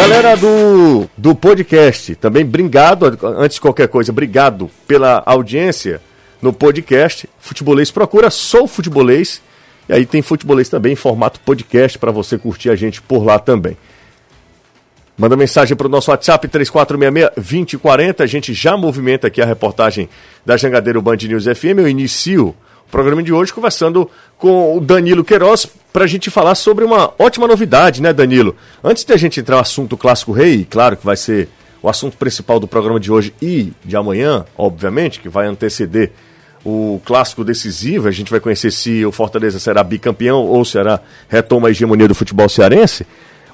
Galera do, do podcast, também obrigado, antes de qualquer coisa, obrigado pela audiência no podcast. Futebolês procura Sou Futebolês. E aí tem Futebolês também em formato podcast para você curtir a gente por lá também. Manda mensagem para o nosso WhatsApp 3466-2040. A gente já movimenta aqui a reportagem da Jangadeiro Band News FM. Eu inicio programa de hoje conversando com o Danilo Queiroz para a gente falar sobre uma ótima novidade, né, Danilo? Antes de a gente entrar no assunto Clássico Rei, claro que vai ser o assunto principal do programa de hoje e de amanhã, obviamente, que vai anteceder o clássico decisivo. A gente vai conhecer se o Fortaleza será bicampeão ou será retoma a hegemonia do futebol cearense.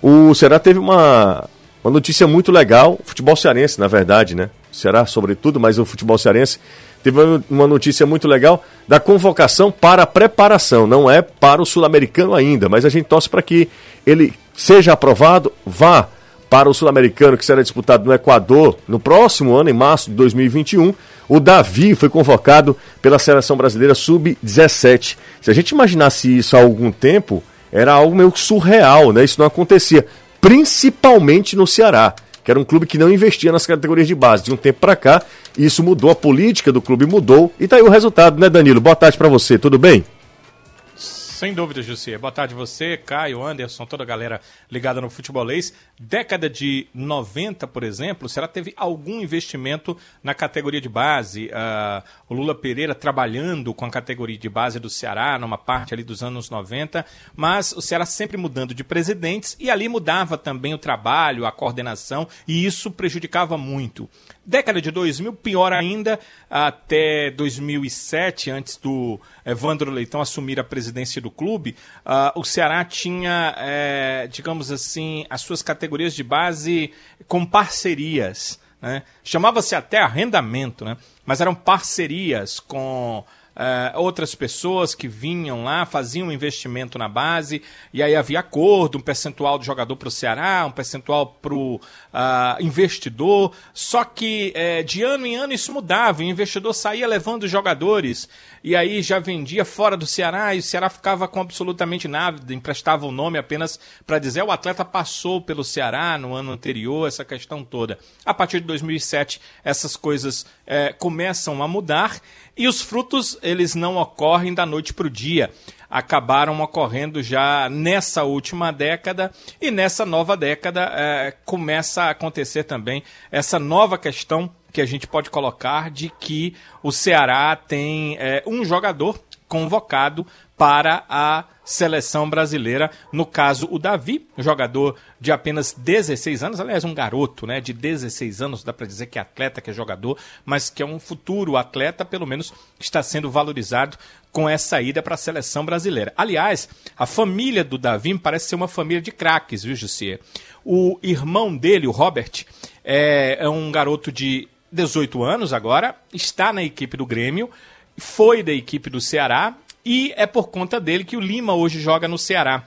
O Ceará teve uma uma notícia muito legal, futebol cearense, na verdade, né? Será sobretudo, mas o futebol cearense teve uma notícia muito legal da convocação para a preparação. Não é para o sul-americano ainda, mas a gente torce para que ele seja aprovado, vá para o sul-americano que será disputado no Equador no próximo ano, em março de 2021. O Davi foi convocado pela seleção brasileira sub-17. Se a gente imaginasse isso há algum tempo, era algo meio surreal, né? Isso não acontecia principalmente no Ceará, que era um clube que não investia nas categorias de base. De um tempo para cá, isso mudou, a política do clube mudou e tá aí o resultado, né, Danilo? Boa tarde para você, tudo bem? Sem dúvida, Jussi. Boa tarde você, Caio, Anderson, toda a galera ligada no futebolês. Década de 90, por exemplo, será teve algum investimento na categoria de base? Uh, o Lula Pereira trabalhando com a categoria de base do Ceará, numa parte ali dos anos 90, mas o Ceará sempre mudando de presidentes e ali mudava também o trabalho, a coordenação, e isso prejudicava muito. Década de 2000, pior ainda, até 2007, antes do Evandro Leitão assumir a presidência do clube, uh, o Ceará tinha, é, digamos assim, as suas categorias de base com parcerias. Né? Chamava-se até arrendamento, né? mas eram parcerias com uh, outras pessoas que vinham lá, faziam um investimento na base, e aí havia acordo, um percentual do jogador para o Ceará, um percentual para o uh, investidor. Só que uh, de ano em ano isso mudava, o investidor saía levando jogadores, e aí já vendia fora do Ceará, e o Ceará ficava com absolutamente nada, emprestava o nome apenas para dizer o atleta passou pelo Ceará no ano anterior, essa questão toda. A partir de 2007, essas coisas eh, começam a mudar e os frutos, eles não ocorrem da noite para o dia. Acabaram ocorrendo já nessa última década e nessa nova década é, começa a acontecer também essa nova questão que a gente pode colocar de que o Ceará tem é, um jogador convocado para a seleção brasileira. No caso, o Davi, jogador de apenas 16 anos, aliás, um garoto né, de 16 anos, dá para dizer que é atleta, que é jogador, mas que é um futuro atleta, pelo menos está sendo valorizado com essa ida para a seleção brasileira. Aliás, a família do Davi parece ser uma família de craques, viu, Jussier? O irmão dele, o Robert, é, é um garoto de 18 anos agora, está na equipe do Grêmio, foi da equipe do Ceará e é por conta dele que o Lima hoje joga no Ceará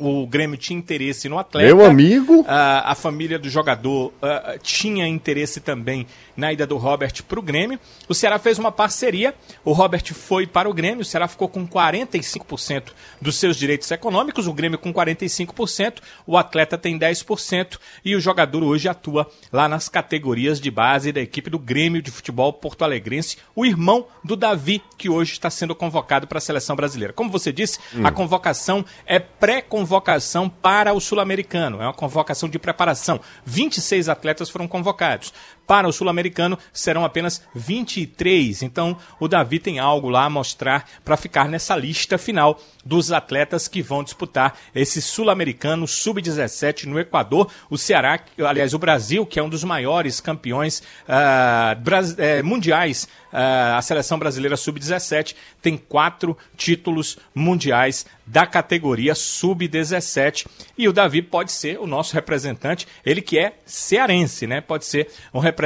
o Grêmio tinha interesse no atleta. Meu amigo. a família do jogador uh, tinha interesse também na ida do Robert para o Grêmio. O Ceará fez uma parceria, o Robert foi para o Grêmio, o Ceará ficou com 45% dos seus direitos econômicos, o Grêmio com 45%, o atleta tem 10% e o jogador hoje atua lá nas categorias de base da equipe do Grêmio de Futebol Porto Alegrense, o irmão do Davi, que hoje está sendo convocado para a seleção brasileira. Como você disse, hum. a convocação é pré-convocação convocação para o Sul-Americano, é uma convocação de preparação. 26 atletas foram convocados. Para o Sul-Americano serão apenas 23. Então o Davi tem algo lá a mostrar para ficar nessa lista final dos atletas que vão disputar esse Sul-Americano Sub-17 no Equador. O Ceará, aliás, o Brasil, que é um dos maiores campeões uh, mundiais, uh, a seleção brasileira Sub-17, tem quatro títulos mundiais da categoria Sub-17. E o Davi pode ser o nosso representante, ele que é cearense, né? Pode ser um representante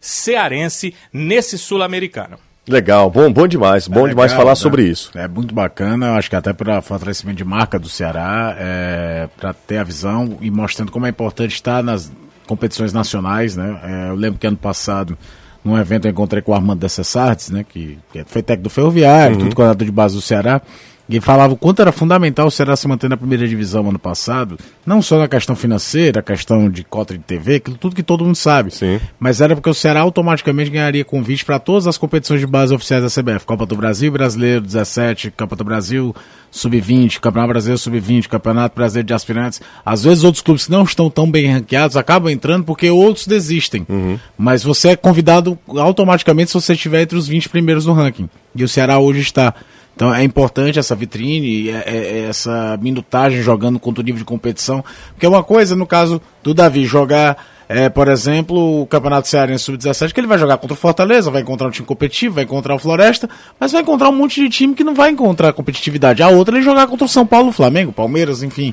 cearense nesse Sul-Americano. Legal, bom, bom demais, bom é demais falar né? sobre isso. É muito bacana, acho que até para fortalecimento de marca do Ceará, é, para ter a visão e mostrando como é importante estar nas competições nacionais, né? É, eu lembro que ano passado, num evento, eu encontrei com o Armando Dessessartes, né? Que, que foi técnico do Ferroviário, uhum. tudo coordenador de base do Ceará. E falava o quanto era fundamental o Ceará se manter na primeira divisão ano passado, não só na questão financeira, a questão de cota de TV, aquilo tudo que todo mundo sabe. Sim. Mas era porque o Ceará automaticamente ganharia convite para todas as competições de base oficiais da CBF: Copa do Brasil, Brasileiro 17, Copa do Brasil, Sub-20, Campeonato Brasileiro Sub-20, Campeonato Brasileiro de Aspirantes. Às vezes outros clubes que não estão tão bem ranqueados acabam entrando porque outros desistem. Uhum. Mas você é convidado automaticamente se você estiver entre os 20 primeiros no ranking. E o Ceará hoje está. Então é importante essa vitrine, é, é, é essa minutagem jogando contra o nível de competição. Porque é uma coisa, no caso do Davi, jogar, é, por exemplo, o Campeonato Cearense Sub-17, que ele vai jogar contra o Fortaleza, vai encontrar um time competitivo, vai encontrar o Floresta, mas vai encontrar um monte de time que não vai encontrar competitividade. A outra ele jogar contra o São Paulo, Flamengo, Palmeiras, enfim.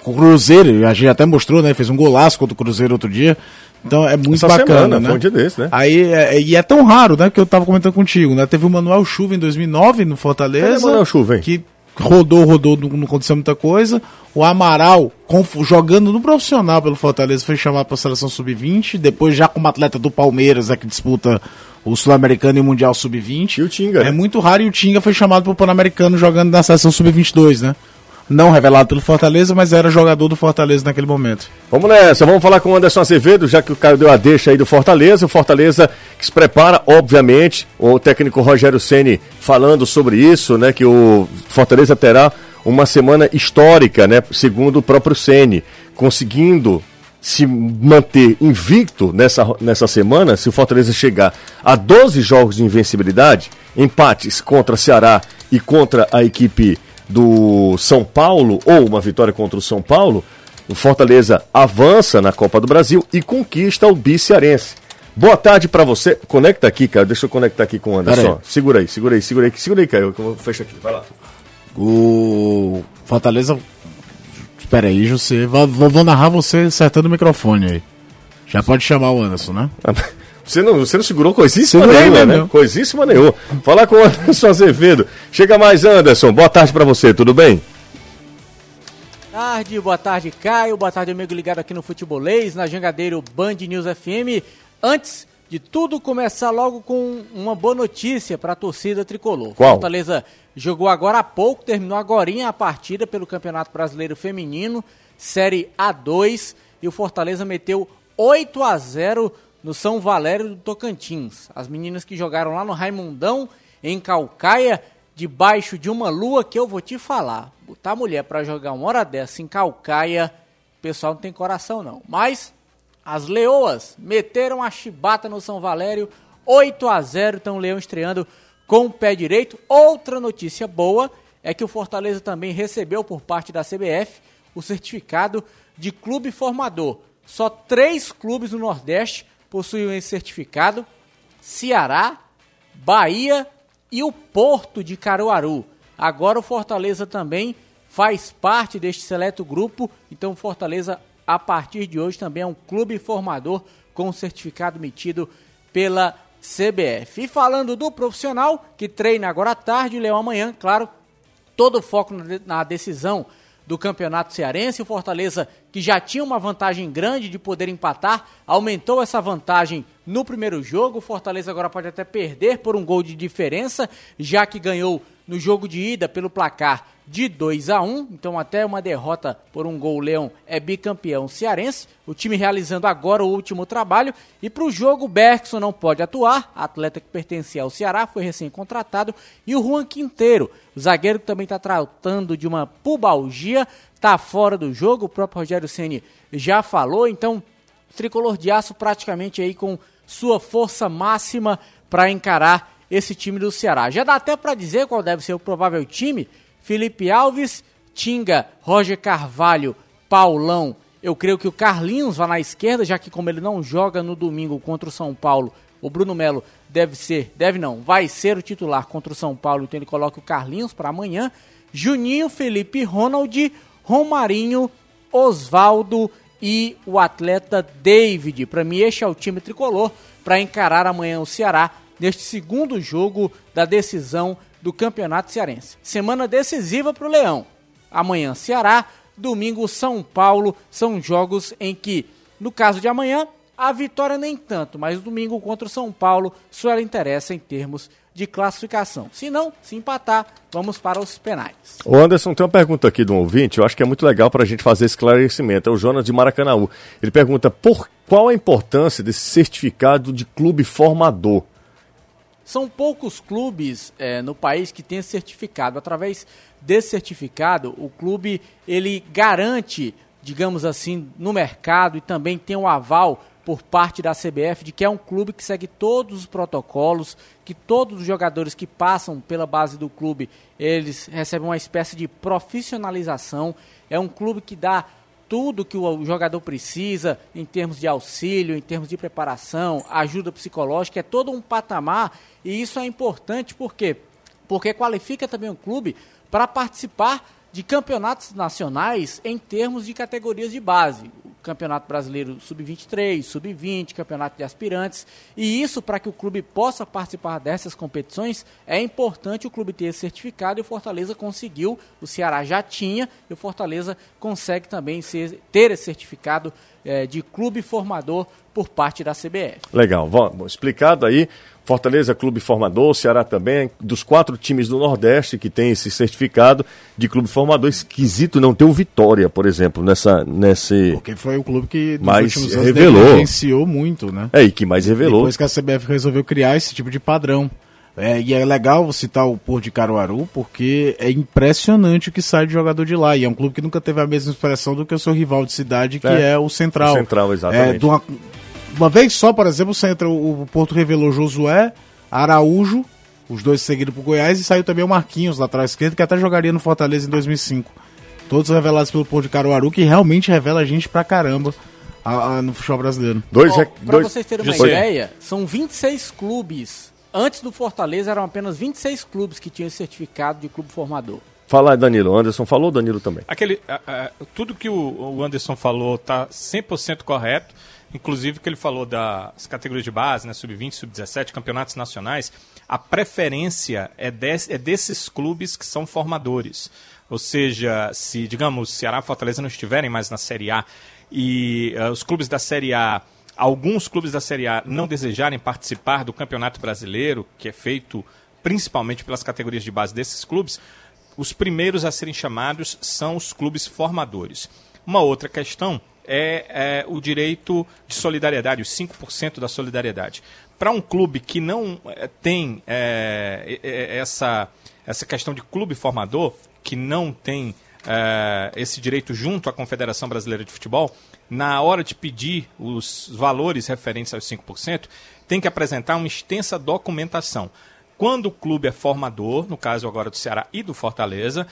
Com o Cruzeiro, a gente até mostrou, né? Fez um golaço contra o Cruzeiro outro dia. Então é muito Essa bacana, semana, né? foi um desse, né? Aí, é, e é tão raro, né, que eu tava comentando contigo, né? Teve o Manuel Chuva em 2009 no Fortaleza. Cadê o Manuel Chuva, hein? Que rodou, rodou, não, não aconteceu muita coisa. O Amaral, jogando no profissional pelo Fortaleza, foi chamado para a seleção sub-20. Depois, já como atleta do Palmeiras, é que disputa o Sul-Americano e o Mundial sub-20. E o Tinga, É né? muito raro e o Tinga foi chamado para o Pan-Americano jogando na seleção sub-22, né? Não revelado pelo Fortaleza, mas era jogador do Fortaleza naquele momento. Vamos nessa, vamos falar com o Anderson Azevedo, já que o Caio deu a deixa aí do Fortaleza. O Fortaleza que se prepara, obviamente, o técnico Rogério Ceni falando sobre isso, né? Que o Fortaleza terá uma semana histórica, né? Segundo o próprio Ceni, conseguindo se manter invicto nessa, nessa semana, se o Fortaleza chegar a 12 jogos de invencibilidade, empates contra Ceará e contra a equipe do São Paulo, ou uma vitória contra o São Paulo, o Fortaleza avança na Copa do Brasil e conquista o Biciarense. Boa tarde pra você. Conecta aqui, cara. Deixa eu conectar aqui com o Anderson. Segura aí, segura aí, segura aí. Segura aí, Caio. que eu fecho aqui. Vai lá. O Fortaleza. Espera aí, José. Vou, vou- vou narrar você acertando o microfone aí. Já pode chamar o Anderson, né? Você não, você não segurou coisíssima Segurei nenhuma, mesmo, né? Coisíssima nenhuma. Falar com o Anderson Azevedo. Chega mais, Anderson. Boa tarde pra você, tudo bem? tarde, boa tarde Caio, boa tarde amigo ligado aqui no Futebolês, na Jangadeiro Band News FM. Antes de tudo começar logo com uma boa notícia para a torcida tricolor. Qual? Fortaleza jogou agora há pouco, terminou agorinha a partida pelo Campeonato Brasileiro Feminino, Série A2, e o Fortaleza meteu 8 a 0 no São Valério do Tocantins. As meninas que jogaram lá no Raimundão, em Calcaia, debaixo de uma lua que eu vou te falar. Botar mulher pra jogar uma hora dessa em Calcaia, o pessoal não tem coração não. Mas as leoas meteram a chibata no São Valério, 8 a 0 então o Leão estreando com o pé direito. Outra notícia boa é que o Fortaleza também recebeu por parte da CBF o certificado de clube formador. Só três clubes no Nordeste possuem esse certificado: Ceará, Bahia e o Porto de Caruaru. Agora o Fortaleza também faz parte deste seleto grupo, então o Fortaleza a partir de hoje também é um clube formador com certificado emitido pela CBF. E falando do profissional que treina agora à tarde, o Leão amanhã, claro, todo o foco na decisão do Campeonato Cearense. O Fortaleza, que já tinha uma vantagem grande de poder empatar, aumentou essa vantagem no primeiro jogo. O Fortaleza agora pode até perder por um gol de diferença, já que ganhou no jogo de ida pelo placar de 2 a 1 então até uma derrota por um gol Leão é bicampeão cearense, o time realizando agora o último trabalho. E para o jogo Bergson não pode atuar, atleta que pertencia ao Ceará, foi recém-contratado. E o Juan Quinteiro, o zagueiro que também está tratando de uma pubalgia, está fora do jogo, o próprio Rogério Ceni já falou, então tricolor de aço praticamente aí com sua força máxima para encarar esse time do Ceará. Já dá até para dizer qual deve ser o provável time: Felipe Alves, Tinga, Roger Carvalho, Paulão. Eu creio que o Carlinhos vai na esquerda, já que como ele não joga no domingo contra o São Paulo, o Bruno Melo deve ser, deve não, vai ser o titular contra o São Paulo, então ele coloca o Carlinhos para amanhã. Juninho, Felipe, Ronald, Romarinho, Osvaldo e o atleta David. Para mim, este é o time tricolor para encarar amanhã o Ceará neste segundo jogo da decisão do Campeonato Cearense. Semana decisiva para o Leão. Amanhã, Ceará. Domingo, São Paulo. São jogos em que, no caso de amanhã, a vitória nem tanto, mas domingo contra o São Paulo só ela interessa em termos de classificação. Se não, se empatar, vamos para os penais. O Anderson tem uma pergunta aqui de um ouvinte, eu acho que é muito legal para a gente fazer esclarecimento. É o Jonas de Maracanãú. Ele pergunta por qual a importância desse certificado de clube formador. São poucos clubes é, no país que têm certificado. Através desse certificado, o clube ele garante, digamos assim, no mercado e também tem um aval por parte da CBF de que é um clube que segue todos os protocolos, que todos os jogadores que passam pela base do clube, eles recebem uma espécie de profissionalização. É um clube que dá tudo que o jogador precisa em termos de auxílio, em termos de preparação, ajuda psicológica, é todo um patamar e isso é importante porque porque qualifica também o clube para participar de campeonatos nacionais em termos de categorias de base. Campeonato Brasileiro Sub-23, Sub-20, Campeonato de Aspirantes. E isso, para que o clube possa participar dessas competições, é importante o clube ter esse certificado e o Fortaleza conseguiu. O Ceará já tinha e o Fortaleza consegue também ser, ter esse certificado é, de clube formador por parte da CBF. Legal, Vamos, explicado aí. Fortaleza Clube Formador, Ceará também, dos quatro times do Nordeste que tem esse certificado de clube formador. Esquisito não ter o Vitória, por exemplo, nessa, nesse. Porque foi o clube que nos mais últimos anos revelou. muito, né? É, e que mais revelou. Depois que a CBF resolveu criar esse tipo de padrão. É, e é legal citar o Porto de Caruaru, porque é impressionante o que sai de jogador de lá. E é um clube que nunca teve a mesma expressão do que o seu rival de cidade, que é, é o Central. O Central, exatamente. É, uma, uma vez só, por exemplo, o, Centro, o Porto revelou Josué, Araújo, os dois seguidos pro Goiás, e saiu também o Marquinhos, lateral esquerdo, que até jogaria no Fortaleza em 2005. Todos revelados pelo Porto de Caruaru, que realmente revela a gente pra caramba a, a, no futebol brasileiro. Dois, oh, pra dois... vocês terem uma ideia, são 26 clubes. Antes do Fortaleza eram apenas 26 clubes que tinham esse certificado de clube formador. Fala, Danilo. O Anderson falou, Danilo também. Aquele, uh, uh, tudo que o, o Anderson falou tá 100% correto inclusive que ele falou das categorias de base, né, sub-20, sub-17, campeonatos nacionais, a preferência é, é desses clubes que são formadores. Ou seja, se, digamos, Ceará e Fortaleza não estiverem mais na Série A e uh, os clubes da Série A, alguns clubes da Série A não desejarem participar do Campeonato Brasileiro, que é feito principalmente pelas categorias de base desses clubes, os primeiros a serem chamados são os clubes formadores. Uma outra questão é, é o direito de solidariedade, os 5% da solidariedade. Para um clube que não é, tem é, é, essa, essa questão de clube formador, que não tem é, esse direito junto à Confederação Brasileira de Futebol, na hora de pedir os valores referentes aos 5%, tem que apresentar uma extensa documentação. Quando o clube é formador, no caso agora do Ceará e do Fortaleza,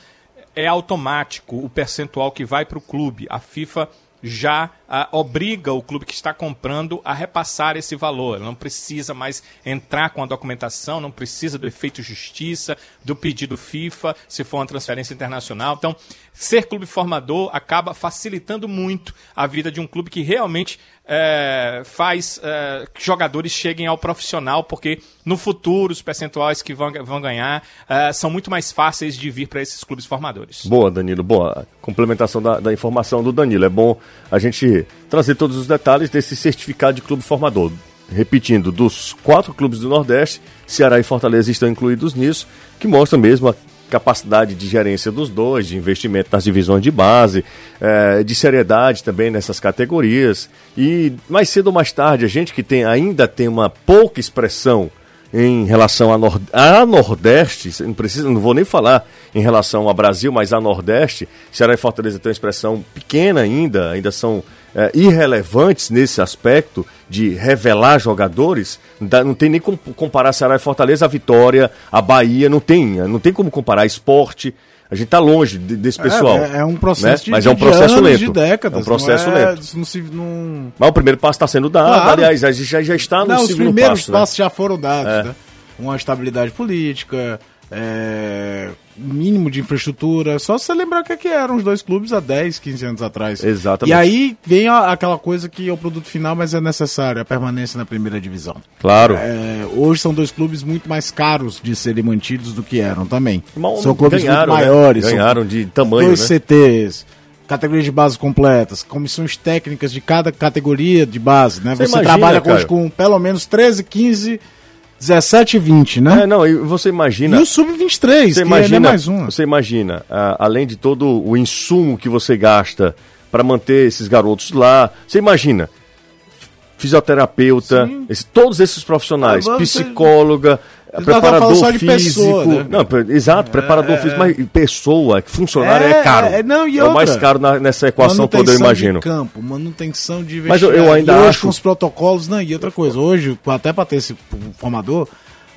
é automático o percentual que vai para o clube. A FIFA já ah, obriga o clube que está comprando a repassar esse valor. Não precisa mais entrar com a documentação, não precisa do efeito justiça, do pedido FIFA, se for uma transferência internacional. Então, ser clube formador acaba facilitando muito a vida de um clube que realmente é, faz é, que jogadores cheguem ao profissional, porque no futuro os percentuais que vão, vão ganhar é, são muito mais fáceis de vir para esses clubes formadores. Boa, Danilo, boa. Complementação da, da, informação do Danilo. É bom a gente trazer todos os detalhes desse certificado de clube formador. Repetindo, dos quatro clubes do Nordeste, Ceará e Fortaleza estão incluídos nisso, que mostra mesmo a capacidade de gerência dos dois, de investimento nas divisões de base, é, de seriedade também nessas categorias. E mais cedo ou mais tarde, a gente que tem, ainda tem uma pouca expressão em relação a, Nord a Nordeste, não, precisa, não vou nem falar em relação a Brasil, mas a Nordeste, Ceará e Fortaleza tem uma expressão pequena ainda, ainda são é, irrelevantes nesse aspecto de revelar jogadores, não tem nem como comparar Ceará e Fortaleza, a Vitória, a Bahia, não tem, não tem como comparar esporte. A gente está longe desse pessoal. É, é um processo né? de, Mas é um processo anos, lento. de décadas. É um processo é, lento. Não se, não... Mas o primeiro passo está sendo dado. Claro. Aliás, a gente já, já está no não, segundo passo. Os primeiros né? passos já foram dados. É. Né? Uma estabilidade política, é, mínimo de infraestrutura. Só você lembrar o que, é que eram os dois clubes há 10, 15 anos atrás. Exatamente. E aí vem a, aquela coisa que é o produto final, mas é necessário, a permanência na primeira divisão. Claro. É, hoje são dois clubes muito mais caros de serem mantidos do que eram também. Mal, são clubes ganharam, muito né? maiores. Né? Ganharam de tamanho. Dois né? CTs categorias de base completas, comissões técnicas de cada categoria de base, né? Você, Você imagina, trabalha hoje com pelo menos 13, 15 17 e 20, né? É, não, e você imagina. E o Sub-23, Você que imagina, é mais uma. você imagina, ah, além de todo o insumo que você gasta para manter esses garotos lá, você imagina fisioterapeuta, esse- todos esses profissionais, Ah, psicóloga, tá preparador só de físico, pessoa, né? não, exato, preparador físico, mas pessoa, que funcionário é, É, caro, é, não, e é o mais outra? caro na- nessa equação toda, eu imagino. De campo, manutenção de Mas eu- eu ainda hoje acho- com os protocolos, não, e outra coisa, hoje, até para ter esse formador,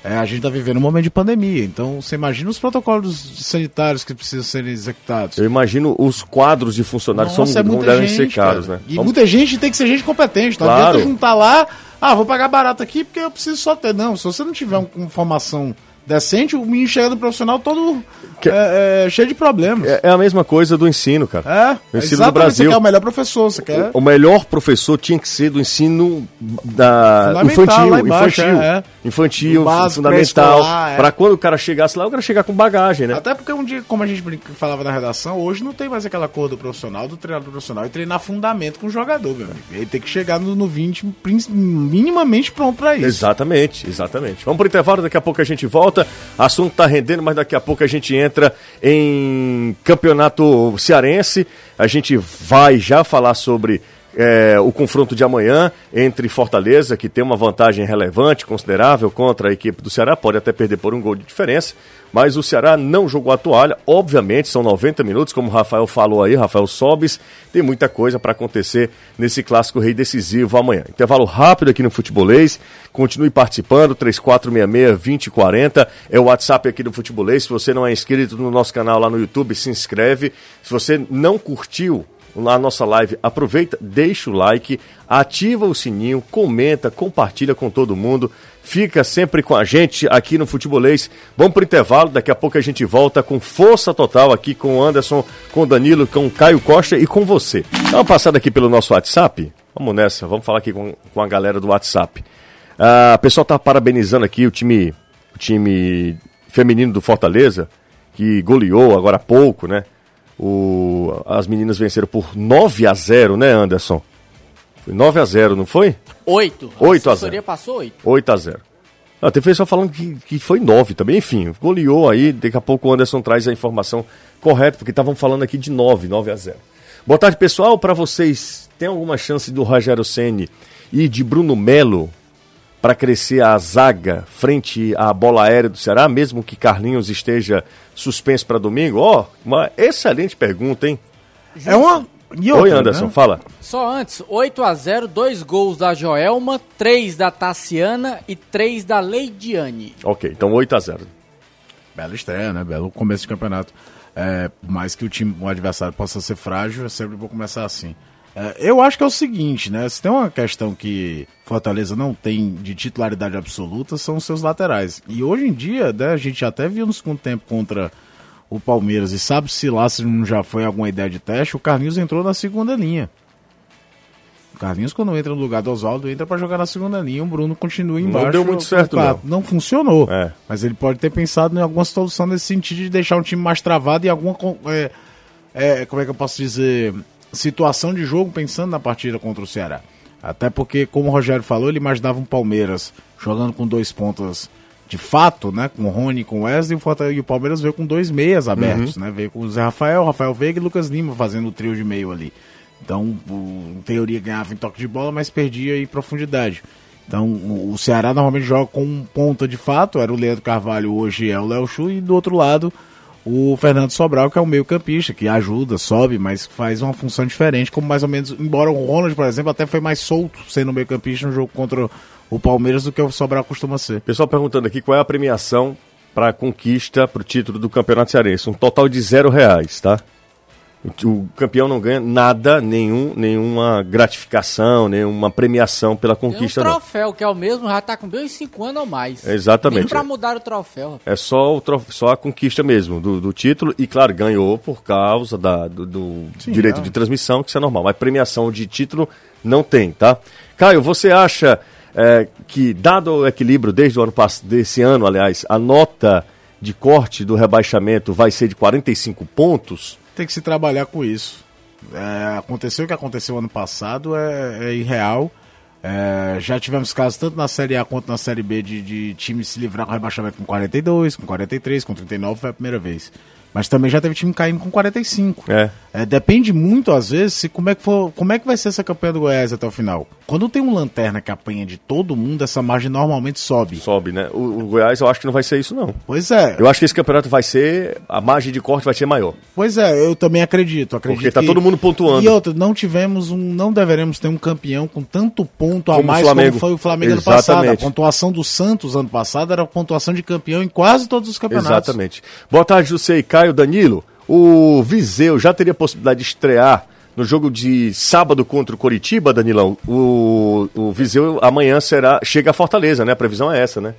é, a gente tá vivendo um momento de pandemia, então você imagina os protocolos sanitários que precisam ser executados. Eu imagino os quadros de funcionários Nossa, são, é muita devem gente, ser caros, cara. né? E Vamos- muita gente tem que ser gente competente. Não Claro. adianta juntar lá, ah, vou pagar barato aqui porque eu preciso só ter. Não, se você não tiver um- com formação decente, o menino chega no profissional todo Que- é, é, cheio de problemas. É, é a mesma coisa do ensino, cara. É, O ensino do Brasil. Você quer o melhor professor, você quer... O melhor professor tinha que ser do ensino da infantil, embaixo, infantil, é, é. infantil, Do básico, fundamental, pré-escolar, é. Quando o cara chegasse lá, o cara chegar com bagagem, né? Até porque um dia, como a gente falava na redação, hoje não tem mais aquela cor do profissional, do treinador profissional e treinar fundamento com o jogador, meu amigo. Ele tem que chegar no, no 20 prin- minimamente pronto pra isso. Exatamente, exatamente. Vamos pro intervalo, daqui a pouco a gente volta. Assunto tá rendendo, mas daqui a pouco a gente entra em campeonato cearense. A gente vai já falar sobre é, o confronto de amanhã entre Fortaleza, que tem uma vantagem relevante, considerável contra a equipe do Ceará, pode até perder por um gol de diferença, mas o Ceará não jogou a toalha, obviamente, são 90 minutos, como o Rafael falou aí, Rafael Sobes, tem muita coisa para acontecer nesse clássico rei decisivo amanhã. Intervalo rápido aqui no Futebolês, continue participando, 3466-2040 é o WhatsApp aqui do Futebolês, se você não é inscrito no nosso canal lá no YouTube, se inscreve, se você não curtiu lá a nossa live, aproveita, deixa o like, ativa o sininho, comenta, compartilha com todo mundo. Fica sempre com a gente aqui no Futebolês. Vamos pro intervalo, daqui a pouco a gente volta com força total aqui com o Anderson, com o Danilo, com o Caio Costa e com você. Dá uma passada aqui pelo nosso WhatsApp. Vamos nessa, vamos falar aqui com, com a galera do WhatsApp. Ah, o pessoal tá parabenizando aqui o time, o time feminino do Fortaleza, que goleou agora há pouco, né? O, as meninas venceram por 9 a 0 né, Anderson? Foi 9 a 0 não foi? Oito. é Oito a assessoria passou oito. 8 a 0 ah, Tem pessoal falando que, que foi 9 também, enfim, goleou aí, daqui a pouco o Anderson traz a informação correta, porque estavam falando aqui de 9, 9 a 0 Boa tarde, pessoal, para vocês, tem alguma chance do Rogério Ceni e de Bruno Melo para crescer a zaga frente à bola aérea do Ceará, mesmo que Carlinhos esteja suspenso para domingo? Ó, uma excelente pergunta, hein? É uma. E Oi, outra, Anderson, né? fala. Só antes, 8 a 0 dois gols da Joelma, três da Tassiana e três da Leidiane. Ok, então 8 a 0 Bela estreia, né? Belo começo de campeonato. É, por mais que o time, o adversário possa ser frágil, é sempre bom começar assim. É, eu acho que é o seguinte, né? Se tem uma questão que Fortaleza não tem de titularidade absoluta, são os seus laterais. E hoje em dia, né, a gente até viu no segundo tempo contra o Palmeiras, e sabe se lá se não já foi alguma ideia de teste, o Carlinhos entrou na segunda linha. O Carlinhos, quando entra no lugar do Oswaldo, entra pra jogar na segunda linha. O Bruno continua embaixo. deu muito certo, quatro. Não funcionou. É. Mas ele pode ter pensado em alguma solução nesse sentido de deixar um time mais travado e alguma. É, é, como é que eu posso dizer? Situação de jogo pensando na partida contra o Ceará. Até porque, como o Rogério falou, ele imaginava um Palmeiras jogando com dois pontas de fato, né? Com o Rony, com o Wesley, e o e Palmeiras veio com dois meias abertos, né? Veio com o Zé Rafael, Rafael Veiga e Lucas Lima fazendo o trio de meio ali. Então, o- em teoria, ganhava em toque de bola, mas perdia em profundidade. Então, o o Ceará normalmente joga com um ponta de fato, era o Leandro Carvalho, hoje é o Léo Chu, e do outro lado, o Fernando Sobral, que é o meio campista, que ajuda, sobe, mas faz uma função diferente, como mais ou menos, embora o Ronald, por exemplo, até foi mais solto sendo meio campista no jogo contra o Palmeiras do que o Sobral costuma ser. Pessoal perguntando aqui qual é a premiação para a conquista, para o título do Campeonato Cearense. Um total de zero reais, tá? O, campeão não ganha nada, nenhum, nenhuma gratificação, nenhuma premiação pela Tem um conquista, não. troféu, que é o mesmo, já tá com bem 5 anos ou mais. Exatamente. Nem pra mudar o troféu. rapaz. É só, o trof- só a conquista mesmo do, do título. E, claro, ganhou por causa da, do, do direito é. de transmissão, que isso é normal. Mas premiação de título não tem, tá? Caio, você acha é, que, dado o equilíbrio desde o ano passado, desse ano, aliás, a nota de corte do rebaixamento vai ser de 45 pontos? Tem que se trabalhar com isso. É, aconteceu o que aconteceu ano passado, é, é irreal. É, já tivemos casos tanto na Série A quanto na Série B de, de times se livrar com rebaixamento com 42, com 43, com 39, foi a primeira vez. Mas também já teve time caindo com 45. É. É, depende muito, às vezes, se como é, que for, como é que vai ser essa campanha do Goiás até o final. Quando tem um lanterna que apanha de todo mundo, essa margem normalmente sobe. Sobe, né? O, o Goiás eu acho que não vai ser isso, não. Pois é, Eu acho que esse campeonato vai ser. A margem de corte vai ser maior. pois é, eu também acredito. acredito Porque tá que- todo mundo pontuando. E outra, não tivemos um. Não deveremos ter um campeão com tanto ponto a Como o mais como foi o Flamengo ano passado. A Exatamente. pontuação do Santos ano passado era a pontuação de campeão em quase todos os campeonatos. Exatamente. Boa tarde, José e Caio Danilo. O Viseu já teria possibilidade de estrear no jogo de sábado contra o Coritiba, Danilão. O, o Viseu amanhã será chega a Fortaleza, né? A previsão é essa, né?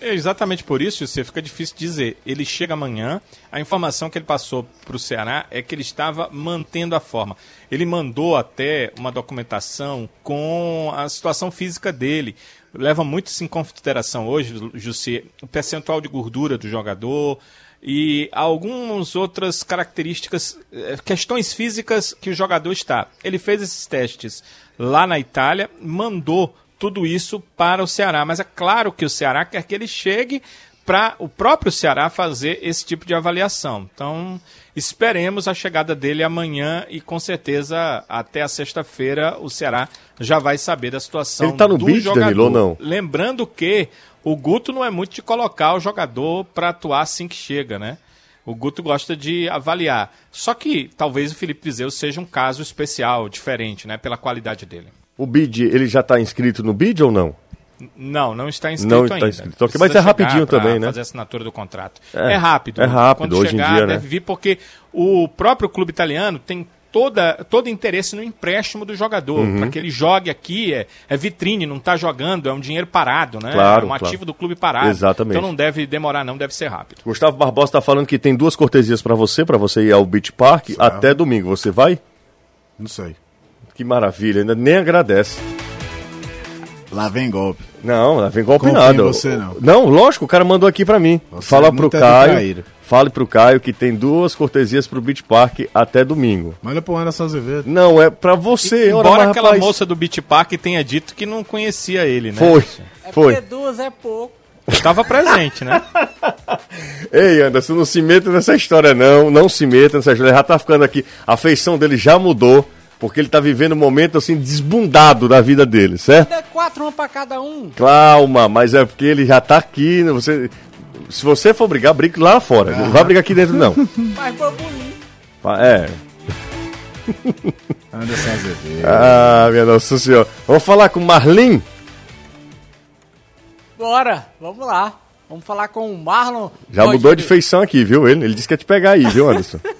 É exatamente por isso, você fica difícil dizer. Ele chega amanhã, a informação que ele passou para o Ceará é que ele estava mantendo a forma. Ele mandou até uma documentação com a situação física dele. Leva muito isso em consideração hoje, Jussi, o percentual de gordura do jogador e algumas outras características, eh, questões físicas que o jogador está. Ele fez esses testes lá na Itália, mandou tudo isso para o Ceará. Mas é claro que o Ceará quer que ele chegue para o próprio Ceará fazer esse tipo de avaliação. Então, esperemos a chegada dele amanhã e com certeza até a sexta-feira o Ceará já vai saber da situação Ele tá no do bid, jogador. Danilo, ou não? Lembrando que o Guto não é muito de colocar o jogador para atuar assim que chega, né? O Guto gosta de avaliar. Só que talvez o Felipe Vizeu seja um caso especial, diferente, né? Pela qualidade dele. O BID, ele já está inscrito no BID ou não? Não, não está inscrito Não está ainda. inscrito. Ok, Precisa mas é rapidinho também, né? fazer a assinatura do contrato. É, É, rápido. é rápido, Quando hoje em chegar, dia, né? deve vir porque o próprio clube italiano tem toda, todo interesse no empréstimo do jogador. Uhum. Para que ele jogue aqui, é, é vitrine, não está jogando, é um dinheiro parado, né? Claro, é um claro. ativo do clube parado. Exatamente. Então não deve demorar, não, deve ser rápido. Gustavo Barbosa está falando que tem duas cortesias para você, para você ir ao Beach Park até domingo. Você vai? Não sei. Que maravilha, ainda nem agradece. Lá vem golpe. Não, vem golpe Confio nada. em você, não. Não, lógico, o cara mandou aqui pra mim. Você Fala é pro Caio. retraído. Fale pro Caio que tem duas cortesias pro Beach Park até domingo. Manda pro Anderson Azevedo. Não, é pra você. ora, Embora aquela rapaz, moça do Beach Park tenha dito que não conhecia ele, né? Foi, É foi. porque duas é pouco. Estava presente, né? Ei, Anderson, não se meta nessa história não. Não se meta nessa história. Ele já tá ficando aqui. A feição dele já mudou. Porque ele tá vivendo um momento assim desbundado da vida dele, certo? É quatro, uma pra cada um. Calma, mas é porque ele já tá aqui. né, Você, se você for brigar, brigue lá fora. Não vai brigar aqui dentro, não. Mas foi bonito. É. Anderson Azevedo. Ah, minha Nossa Senhora. Vamos falar com o Marlin? Bora, vamos lá. Vamos falar com o Marlon. Já mudou de feição aqui, viu? Ele, ele disse que ia te pegar aí, viu, Anderson?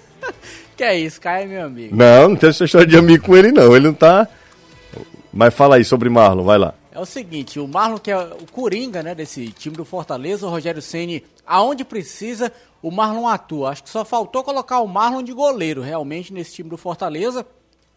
Que é isso, Caio é meu amigo. não, não tem essa história de amigo com ele, não. Ele não tá. Mas fala aí sobre Marlon, vai lá. É o seguinte, o Marlon, que é o Coringa, né, desse time do Fortaleza, o Rogério Ceni, aonde precisa, o Marlon atua. Acho que só faltou colocar o Marlon de goleiro, realmente, nesse time do Fortaleza,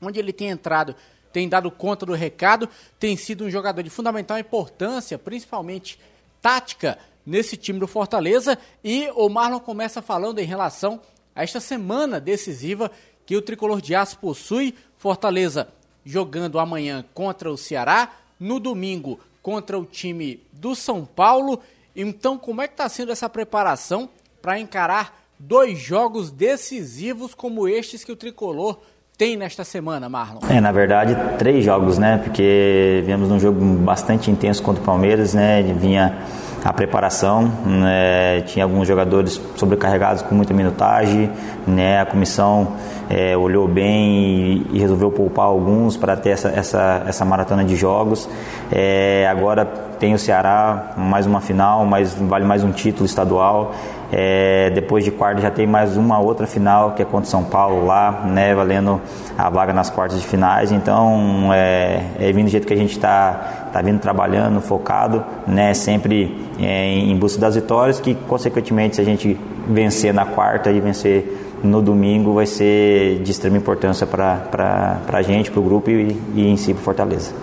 onde ele tem entrado, tem dado conta do recado, tem sido um jogador de fundamental importância, principalmente tática, nesse time do Fortaleza. E o Marlon começa falando em relação a esta semana decisiva que o Tricolor de Aço possui. Fortaleza jogando amanhã contra o Ceará, no domingo contra o time do São Paulo. Então, como é que está sendo essa preparação para encarar dois jogos decisivos como estes que o Tricolor tem nesta semana, Marlon? É, na verdade, três jogos, né? Porque viemos num jogo bastante intenso contra o Palmeiras, né? Vinha a preparação, né? tinha alguns jogadores sobrecarregados com muita minutagem, né? A comissão é, olhou bem e, e resolveu poupar alguns para ter essa, essa, essa maratona de jogos. É, agora tem o Ceará, mais uma final, mais, vale mais um título estadual. É, depois de quarta já tem mais uma outra final que é contra São Paulo lá, né, valendo a vaga nas quartas de finais. Então é, é vindo do jeito que a gente está tá vindo trabalhando, focado, né, sempre é, em busca das vitórias, que consequentemente se a gente vencer na quarta e vencer no domingo vai ser de extrema importância para a gente, para o grupo e, e em si para Fortaleza.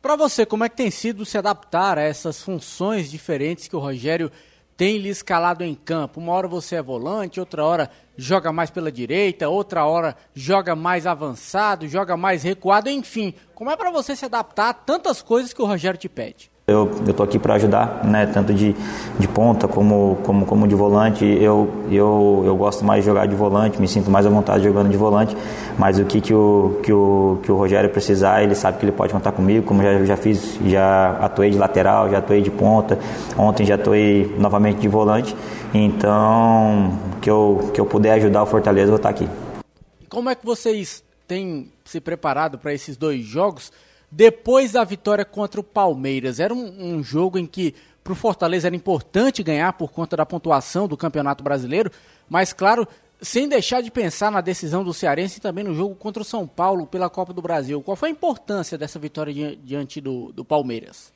Para você, como é que tem sido se adaptar a essas funções diferentes que o Rogério tem lhe escalado em campo? Uma hora você é volante, outra hora joga mais pela direita, outra hora joga mais avançado, joga mais recuado, enfim. Como é para você se adaptar a tantas coisas que o Rogério te pede? Eu estou aqui para ajudar, né, tanto de, de ponta como, como, como de volante. Eu, eu, eu gosto mais de jogar de volante, me sinto mais à vontade jogando de volante. Mas o que, que, o, que, o, que o Rogério precisar, ele sabe que ele pode contar comigo. Como já, já fiz, já atuei de lateral, já atuei de ponta. Ontem já atuei novamente de volante. Então, que eu, que eu puder ajudar o Fortaleza, eu vou estar aqui. Como é que vocês têm se preparado para esses dois jogos? Depois da vitória contra o Palmeiras. Era um, um jogo em que para o Fortaleza era importante ganhar por conta da pontuação do Campeonato Brasileiro, mas claro, sem deixar de pensar na decisão do Cearense e também no jogo contra o São Paulo pela Copa do Brasil. Qual foi a importância dessa vitória diante do, do Palmeiras?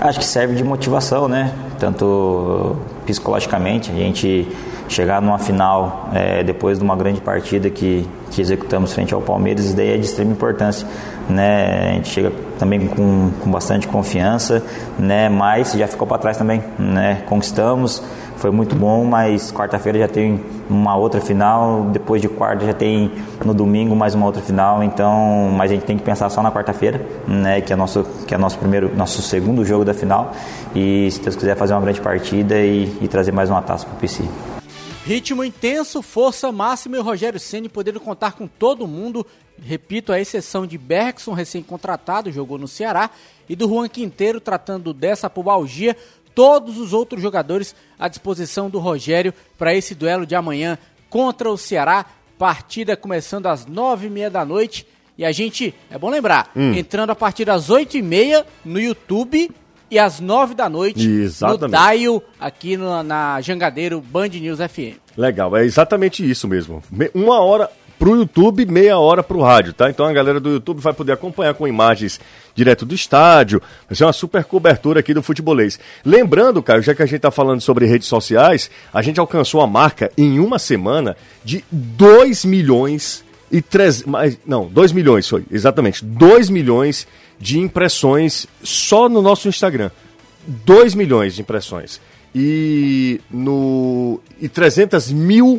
Acho que serve de motivação, né? Tanto psicologicamente, a gente chegar numa final é, depois de uma grande partida que, que executamos frente ao Palmeiras, isso daí é de extrema importância. Né? A gente chega também com, com bastante confiança, né? mas já ficou para trás também. Né? Conquistamos, foi muito bom, mas quarta-feira já tem uma outra final, depois de quarta já tem no domingo mais uma outra final, então, mas a gente tem que pensar só na quarta-feira, né, que é nosso que é nosso primeiro, nosso segundo jogo da final, e se Deus quiser fazer uma grande partida e, e trazer mais uma taça para o PC. Ritmo intenso, força máxima e o Rogério Ceni podendo contar com todo mundo. Repito, a exceção de Bergson, recém-contratado, jogou no Ceará, e do Juan Quinteiro, tratando dessa pubalgia. Todos os outros jogadores à disposição do Rogério para esse duelo de amanhã contra o Ceará. Partida começando às nove e meia da noite. E a gente, é bom lembrar, hum. entrando a partir das oito e meia no YouTube e às nove da noite exatamente. no Dial, aqui no, na Jangadeiro Band News FM. Legal, é exatamente isso mesmo. Uma hora pro YouTube, meia hora pro rádio, tá? Então a galera do YouTube vai poder acompanhar com imagens direto do estádio. Vai ser uma super cobertura aqui do futebolês. Lembrando, Caio, já que a gente tá falando sobre redes sociais, a gente alcançou a marca em uma semana de 2 milhões e 3. Não, 2 milhões foi, exatamente. 2 milhões de impressões só no nosso Instagram. 2 milhões de impressões. E, no, e 300 mil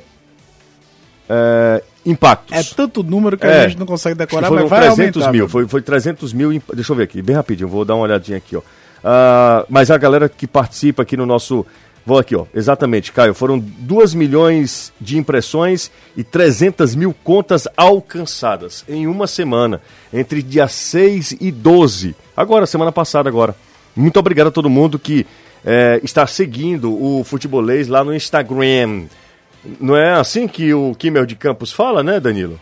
é, impactos. É tanto número que é, a gente não consegue decorar, mas vai 300 aumentar, mil, foi, foi 300 mil, deixa eu ver aqui, bem rapidinho, vou dar uma olhadinha aqui, ó. Uh, mas a galera que participa aqui no nosso Vou aqui, ó. Exatamente, Caio. Foram 2 milhões de impressões e 300 mil contas alcançadas em uma semana, entre dia 6 e 12. Agora, semana passada, agora. Muito obrigado a todo mundo que é, está seguindo o Futebolês lá no Instagram. Não é assim que o Kimmel de Campos fala, né, Danilo?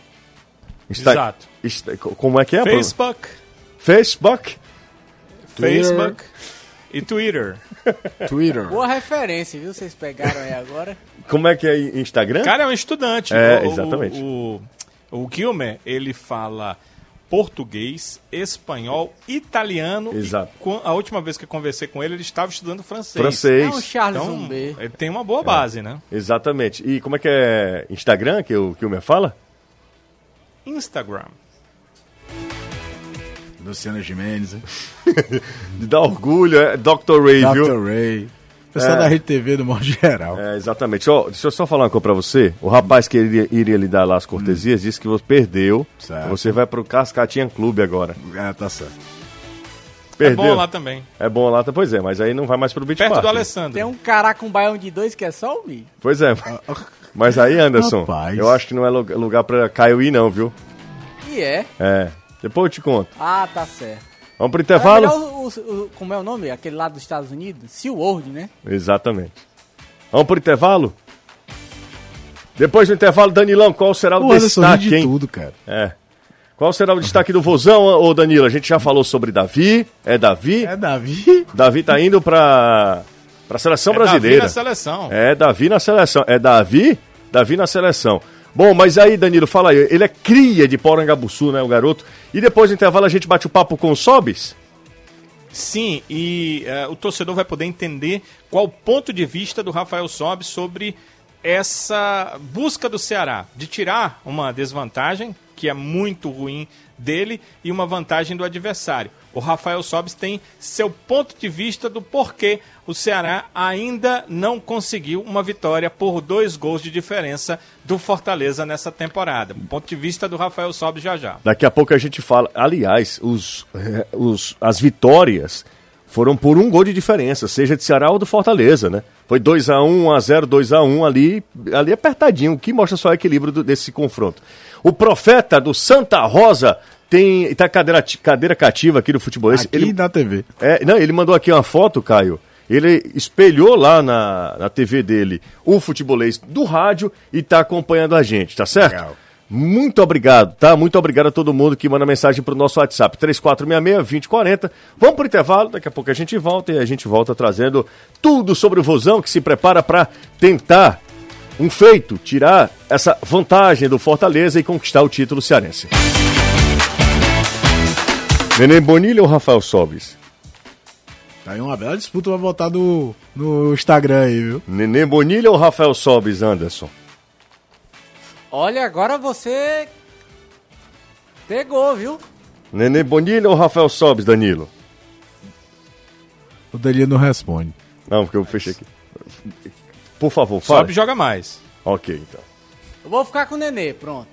Está... Exato. Está... Como é que é? Facebook. Facebook. Facebook. E Twitter. Twitter. Boa referência, viu? Vocês pegaram aí agora. Como é que é Instagram? Cara, é um estudante. É, o, exatamente. O, o, o Kilmer, ele fala português, espanhol, italiano. Exato. E, a última vez que eu conversei com ele, ele estava estudando francês. Francês. É um Charles então. Ele tem uma boa base, é. né? Exatamente. E como é que é Instagram que o Kilmer fala? Instagram. Luciano Gimenez. de dar orgulho, é Dr. Ray, Dr. viu? Dr. Ray. Pessoal é. da Rede TV do modo geral. É, exatamente. Oh, deixa eu só falar uma coisa pra você. O rapaz que iria, iria lhe dar lá as cortesias hum. disse que você perdeu. Certo. Você vai pro Cascatinha Clube agora. É, tá certo. Perdeu. É bom lá também. É bom lá, pois é, mas aí não vai mais pro Beach Perto Park. do Alessandro. Tem um cara com um baião de dois que é só o Mi. Pois é. mas aí, Anderson, Rapaz. eu acho que não é lugar pra Caio ir não, viu? E é? É. Depois eu te conto. Ah, tá certo. Vamos pro intervalo? O, o, como é o nome? Aquele lá dos Estados Unidos? SeaWorld, né? Exatamente. Vamos pro intervalo? Depois do intervalo, Danilão, qual será o, o destaque, de hein? tudo, cara. É. Qual será o destaque do Vozão, ô Danilo? A gente já falou sobre Davi. É Davi? É Davi. Davi tá indo pra, pra seleção é brasileira. Davi na seleção. É Davi na seleção. É Davi? Davi na seleção. Bom, mas aí, Danilo, fala aí. Ele é cria de Porangabuçu, né, o garoto? E depois do intervalo a gente bate o papo com o Sobis? Sim, e uh, o torcedor vai poder entender qual o ponto de vista do Rafael Sobis sobre essa busca do Ceará de tirar uma desvantagem, que é muito ruim dele, e uma vantagem do adversário. O Rafael Sobis tem seu ponto de vista do porquê o Ceará ainda não conseguiu uma vitória por dois gols de diferença do Fortaleza nessa temporada. Ponto de vista do Rafael Sobis já já. Daqui a pouco a gente fala. Aliás, os, os, as vitórias foram por um gol de diferença, seja de Ceará ou do Fortaleza, né? Foi 2x1, 1x0, 2x1 ali, ali apertadinho, o que mostra só o equilíbrio do, desse confronto. O profeta do Santa Rosa tem tá cadeira, cadeira cativa aqui do futebol. Aqui ele, na TV. É, não, ele mandou aqui uma foto, Caio. Ele espelhou lá na, na TV dele o futebolês do rádio e tá acompanhando a gente, tá certo? Legal. Muito obrigado, tá? Muito obrigado a todo mundo que manda mensagem pro nosso WhatsApp, 3466-2040. Vamos pro intervalo, daqui a pouco a gente volta e a gente volta trazendo tudo sobre o Vozão que se prepara para tentar um feito, tirar essa vantagem do Fortaleza e conquistar o título cearense. Neném Bonilha ou Rafael Sobis? Tá aí uma bela disputa pra botar no, no Instagram aí, viu? Neném Bonilha ou Rafael Sobis, Anderson? Olha, agora você pegou, viu? Nenê Bonilha ou Rafael Sobes, Danilo? O Danilo não responde. Não, porque eu fechei aqui. Por favor, fala. Sobe joga mais. Ok, então. Eu vou ficar com o Nenê, pronto.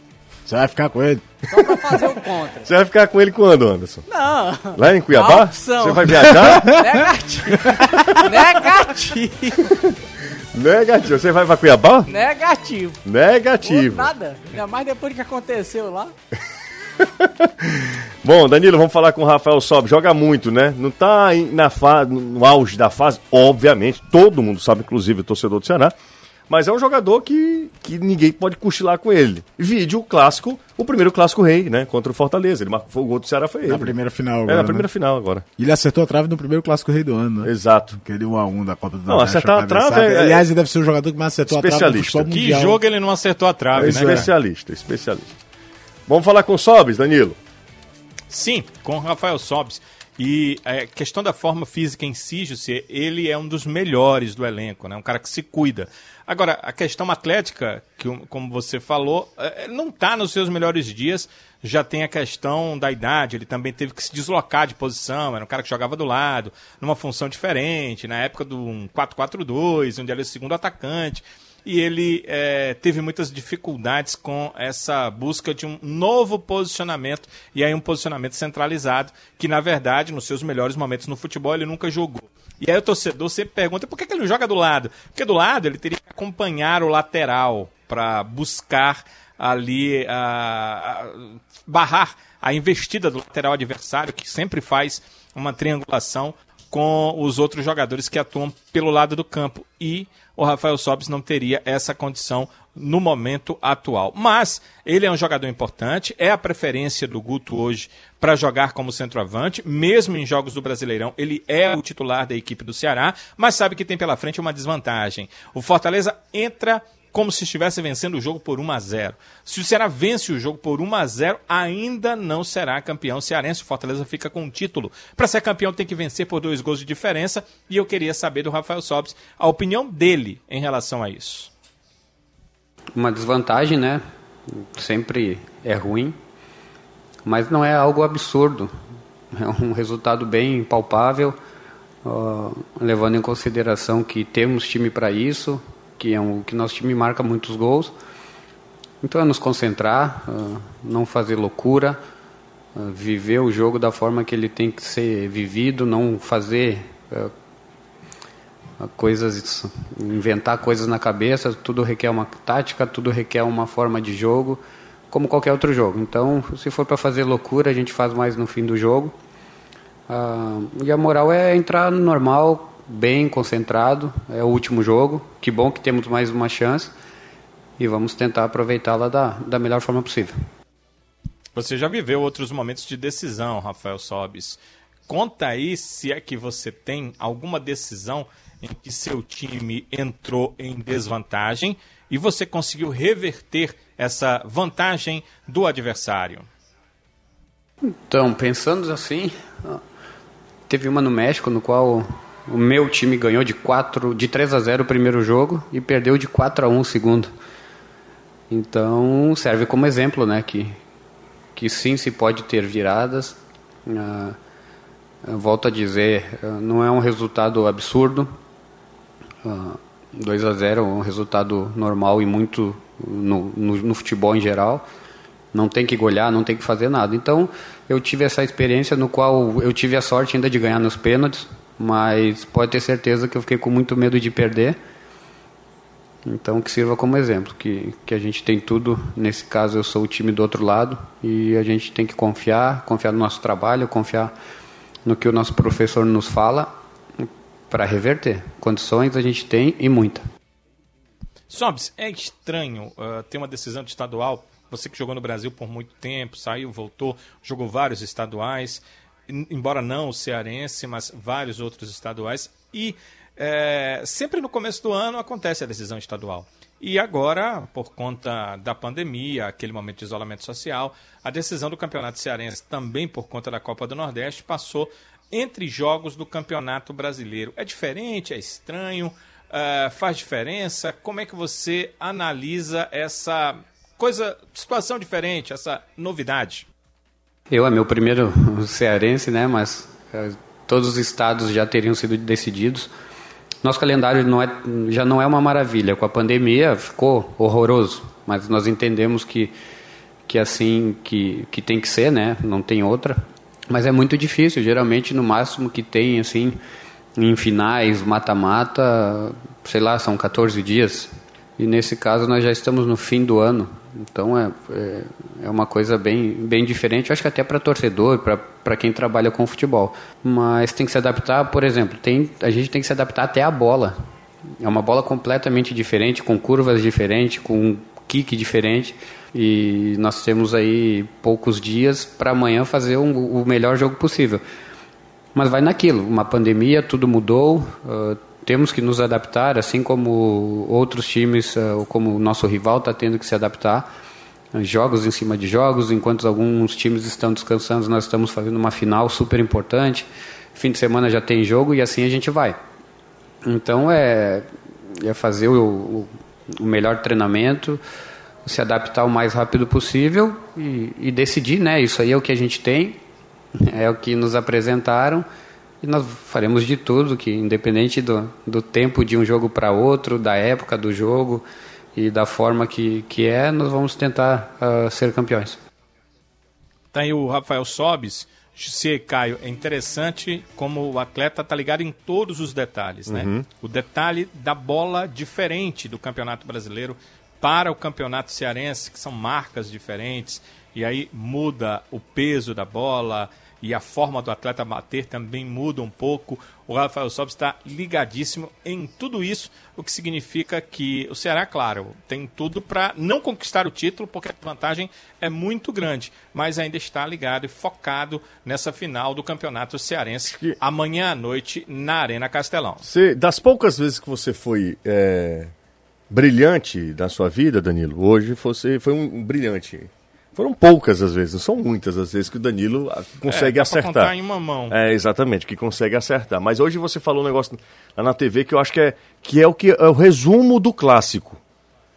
Você vai ficar com ele? Só pra fazer o contra. Você vai ficar com ele quando, Anderson? Não. Lá em Cuiabá? Opção. Você vai viajar? Negativo. Negativo. Negativo. Você vai pra Cuiabá? Negativo. Negativo. Pô, nada. Ainda mais depois do que aconteceu lá. Bom, Danilo, vamos falar com o Rafael Sob. Joga muito, né? Não tá na fa... no auge da fase, obviamente. Todo mundo sabe, inclusive o torcedor do Ceará. Mas é um jogador que, que ninguém pode cochilar com ele. Vídeo clássico, o primeiro clássico rei, né? Contra o Fortaleza. Ele marcou o gol do Ceará, foi ele. Na primeira final agora. É, na primeira né? final agora. E ele acertou a trave no primeiro clássico rei do ano, né? Exato. Aquele 1x1 da Copa do Não, acertar a trave é- Aliás, ele deve ser o jogador que mais acertou a trave no Especialista. Que jogo ele não acertou a trave, É né? especialista, especialista. Vamos falar com o Sobes, Danilo. Sim, com o Rafael Sobis. E a questão da forma física em si, José, ele é um dos melhores do elenco, né? Um cara que se cuida. Agora, a questão atlética, que como você falou, eh, não está nos seus melhores dias. Já tem a questão da idade, ele também teve que se deslocar de posição, era um cara que jogava do lado, numa função diferente, na época do um 4-4-2, onde ele era o segundo atacante e ele é, teve muitas dificuldades com essa busca de um novo posicionamento e aí um posicionamento centralizado que na verdade nos seus melhores momentos no futebol ele nunca jogou. E aí o torcedor sempre pergunta por que, que ele não joga do lado? Porque do lado ele teria que acompanhar o lateral para buscar ali a, a, barrar a investida do lateral adversário que sempre faz uma triangulação com os outros jogadores que atuam pelo lado do campo. E o Rafael Sobis não teria essa condição no momento atual. Mas ele é um jogador importante, é a preferência do Guto hoje para jogar como centroavante, mesmo em jogos do Brasileirão, ele é o titular da equipe do Ceará, mas sabe que tem pela frente uma desvantagem. O Fortaleza entra como se estivesse vencendo o jogo por 1 a 0. Se o Ceará vence o jogo por 1 a 0, ainda não será campeão cearense. O Fortaleza fica com o título. Para ser campeão tem que vencer por dois gols de diferença e eu queria saber do Rafael Sobis a opinião dele em relação a isso. Uma desvantagem, né? Sempre é ruim, mas não é algo absurdo. É um resultado bem palpável, uh, levando em consideração que temos time para isso, que é um que nosso time marca muitos gols. Então é nos concentrar, uh, não fazer loucura, uh, viver o jogo da forma que ele tem que ser vivido, não fazer coisas, inventar coisas na cabeça. Tudo requer uma tática, tudo requer uma forma de jogo, como qualquer outro jogo. Então, se for para fazer loucura, a gente faz mais no fim do jogo. e a moral é entrar normal, bem concentrado. É o último jogo. Que bom que temos mais uma chance. E vamos tentar aproveitá-la da, da melhor forma possível. Você já viveu outros momentos de decisão, Rafael Sobis. Conta aí se é que você tem alguma decisão em que seu time entrou em desvantagem e você conseguiu reverter essa vantagem do adversário. Então, pensando assim, teve uma no México no qual O meu time ganhou de 4, de 3 a 0 o primeiro jogo e perdeu de 4 a 1 o segundo. Então serve como exemplo, né, que que sim se pode ter viradas. Ah, volto a dizer, ah, não é um resultado absurdo. Ah, 2 a 0 é um resultado normal e muito no, no, no, futebol em geral. Não tem que golear, não tem que fazer nada. Então, eu tive essa experiência no qual eu tive a sorte ainda de ganhar nos pênaltis, mas pode ter certeza que eu fiquei com muito medo de perder. Então, que sirva como exemplo, que, que a gente tem tudo, nesse caso eu sou o time do outro lado, e a gente tem que confiar, confiar no nosso trabalho, confiar no que o nosso professor nos fala para reverter. Condições a gente tem e muita. Sobs, é estranho uh, ter uma decisão de estadual. Você que jogou no Brasil por muito tempo, saiu, voltou, jogou vários estaduais, embora não o cearense, mas vários outros estaduais. E é, sempre no começo do ano acontece a decisão estadual. E agora, por conta da pandemia, aquele momento de isolamento social, a decisão do Campeonato Cearense, também por conta da Copa do Nordeste, passou entre jogos do Campeonato Brasileiro. É diferente, é estranho, uh, faz diferença? Como é que você analisa essa coisa, situação diferente, essa novidade? Eu é meu primeiro cearense, né? Mas uh, todos os estados já teriam sido decididos. Nosso calendário não é, já não é uma maravilha. Com a pandemia ficou horroroso, mas nós entendemos que que é assim que que tem que ser, né? Não tem outra. Mas é muito difícil, geralmente no máximo que tem assim em finais, mata-mata, sei lá, são 14 dias. E nesse caso nós já estamos no fim do ano. Então é, é, é uma coisa bem, bem diferente, acho que até para torcedor, para quem trabalha com futebol. Mas tem que se adaptar, por exemplo, tem, a gente tem que se adaptar até a bola. É uma bola completamente diferente, com curvas diferentes, com um kick diferente. E nós temos aí poucos dias para amanhã fazer um, o melhor jogo possível. Mas vai naquilo, uma pandemia, tudo mudou, uh, temos que nos adaptar, assim como outros times, uh, como o nosso rival está tendo que se adaptar. Jogos em cima de jogos, enquanto alguns times estão descansando, nós estamos fazendo uma final super importante. Fim de semana já tem jogo e assim a gente vai. Então é, é fazer o, o melhor treinamento, se adaptar o mais rápido possível e, e, decidir, né? Isso aí é o que a gente tem, é o que nos apresentaram e nós faremos de tudo, que independente do, do tempo de um jogo para outro, da época do jogo e da forma que, que é, nós vamos tentar uh, ser campeões. Tá aí o Rafael Sobis. Se Caio, é interessante como o atleta está ligado em todos os detalhes, né? Uhum. O detalhe da bola diferente do Campeonato Brasileiro para o campeonato cearense, que são marcas diferentes, e aí muda o peso da bola e a forma do atleta bater também muda um pouco. O Rafael Sobis está ligadíssimo em tudo isso, o que significa que o Ceará, claro, tem tudo para não conquistar o título, porque a vantagem é muito grande, mas ainda está ligado e focado nessa final do Campeonato Cearense amanhã à noite na Arena Castelão. Você, das poucas vezes que você foi é brilhante da sua vida, Danilo, hoje você foi um brilhante. Foram poucas as vezes, não são muitas as vezes que o Danilo consegue é, acertar. Contar em uma mão. É, exatamente, que consegue acertar. Mas hoje você falou um negócio lá na TV que eu acho que é, que é o que é o resumo do clássico.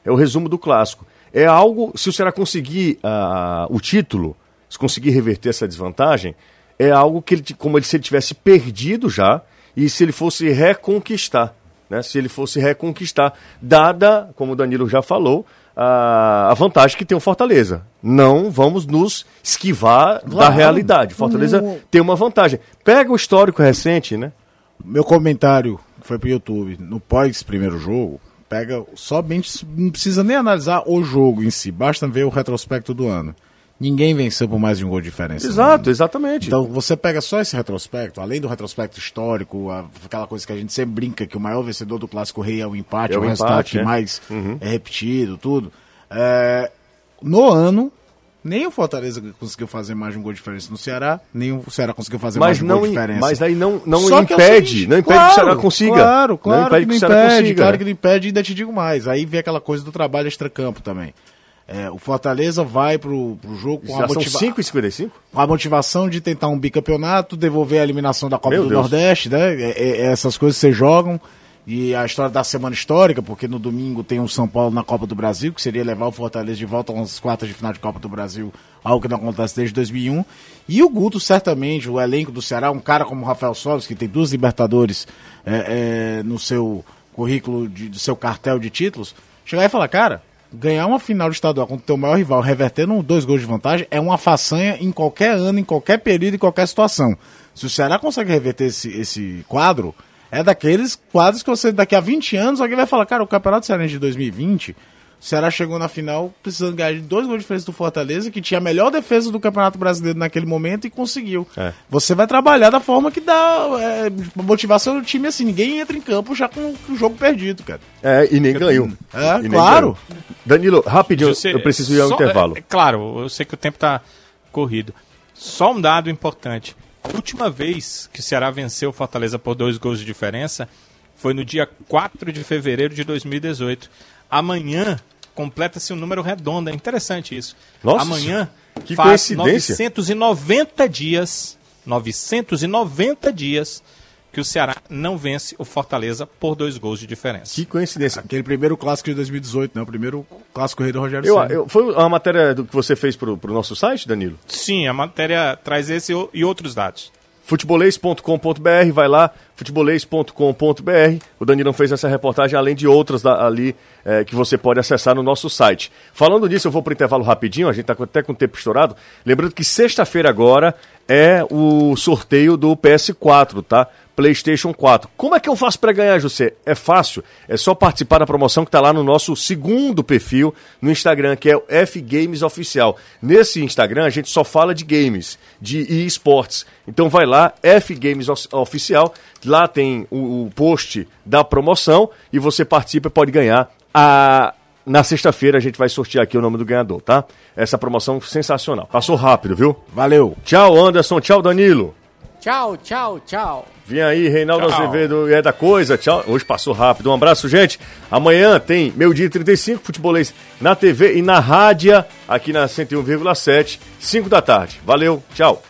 É o resumo do clássico. É algo, se o Ceará conseguir uh, o título, se conseguir reverter essa desvantagem, é algo que ele, como se ele tivesse perdido já e se ele fosse reconquistar né, se ele fosse reconquistar, dada, como o Danilo já falou, a, a vantagem que tem o Fortaleza. Não vamos nos esquivar claro. da realidade. Fortaleza hum. tem uma vantagem. Pega o histórico recente, né? Meu comentário foi pro YouTube, no pós primeiro jogo, pega somente, não precisa nem analisar o jogo em si, basta ver o retrospecto do ano. Ninguém venceu por mais de um gol de diferença. Exato, exatamente. Então você pega só esse retrospecto, além do retrospecto histórico, aquela coisa que a gente sempre brinca que o maior vencedor do clássico rei é o empate, é o, o resultado empate, que é. mais uhum. é repetido, tudo. É, no ano, nem o Fortaleza conseguiu fazer mais de um gol de diferença no Ceará, nem o Ceará conseguiu fazer mas mais de um gol de diferença. Mas aí não, não Só impede, é seguinte, não impede claro, que o Ceará consiga. Claro, claro não impede que, não impede, consiga. claro que não impede, e ainda te digo mais. Aí vem aquela coisa do trabalho extracampo também. É, o Fortaleza vai pro, pro jogo com Já a, motiva 5,55? com a motivação de tentar um bicampeonato, devolver a eliminação da Copa Meu do Deus. Nordeste, né? É- é- essas coisas você jogam. E a história da semana histórica, porque no domingo tem o São Paulo na Copa do Brasil, que seria levar o Fortaleza de volta às quartas de final de Copa do Brasil, algo que não acontece desde 2001. E o Guto, certamente, o elenco do Ceará, um cara como o Rafael Sobres, que tem duas Libertadores é, é, no seu currículo, de, do seu cartel de títulos, chegar e falar, cara, ganhar uma final de estadual contra o teu maior rival, revertendo dois gols de vantagem, é uma façanha em qualquer ano, em qualquer período, em qualquer situação. Se o Ceará consegue reverter esse, esse quadro, é daqueles quadros que você, daqui a 20 anos, alguém vai falar, cara, o Campeonato Cearense de 2020, o Ceará chegou na final precisando ganhar de dois gols de diferença do Fortaleza, que tinha a melhor defesa do Campeonato Brasileiro naquele momento e conseguiu. É. Você vai trabalhar da forma que dá é, motivação do time assim. Ninguém entra em campo já com o jogo perdido, cara. É, e nem ganhou. É, E nem claro. ganhou. Danilo, rapidinho, eu preciso ir ao só- intervalo. é, claro, eu sei que o tempo está corrido. Só um dado importante. A última vez que o Ceará venceu o Fortaleza por dois gols de diferença foi no dia 4 de fevereiro de 2018. Amanhã completa-se um número redondo. É interessante isso. Nossa, Amanhã que faz coincidência. 990 dias, 990 dias que o Ceará não vence o Fortaleza por dois gols de diferença. Que coincidência. Aquele primeiro clássico de 2018, né? O primeiro clássico rei do Rogério Eu, eu- foi uma matéria do que você fez pro, pro nosso site, Danilo? Sim, a matéria traz esse o- e outros dados. futebolês.com.br, vai lá, futebolês.com.br. O Danilão fez essa reportagem, além de outras da- ali eh, que você pode acessar no nosso site. Falando disso, eu vou para o intervalo rapidinho, a gente está até com o tempo estourado. Lembrando que sexta-feira agora é o sorteio do PS4, tá? PlayStation 4. Como é que eu faço para ganhar, José? É fácil, é só participar da promoção que está lá no nosso segundo perfil no Instagram, que é o F Games Oficial. Nesse Instagram a gente só fala de games, de esportes. Então vai lá, F Games Oficial, lá tem o, o post da promoção e você participa e pode ganhar a na sexta-feira a gente vai sortear aqui o nome do ganhador, tá? Essa promoção sensacional. Passou rápido, viu? Valeu. Tchau, Anderson. Tchau, Danilo. Tchau, tchau, tchau. Vem aí, Reinaldo Tchau. Azevedo é da coisa. Tchau. Hoje passou rápido. Um abraço, gente. Amanhã tem Meu Dia 35, futebolês na TV e na rádio, aqui na 101,7, 5 da tarde. Valeu, tchau.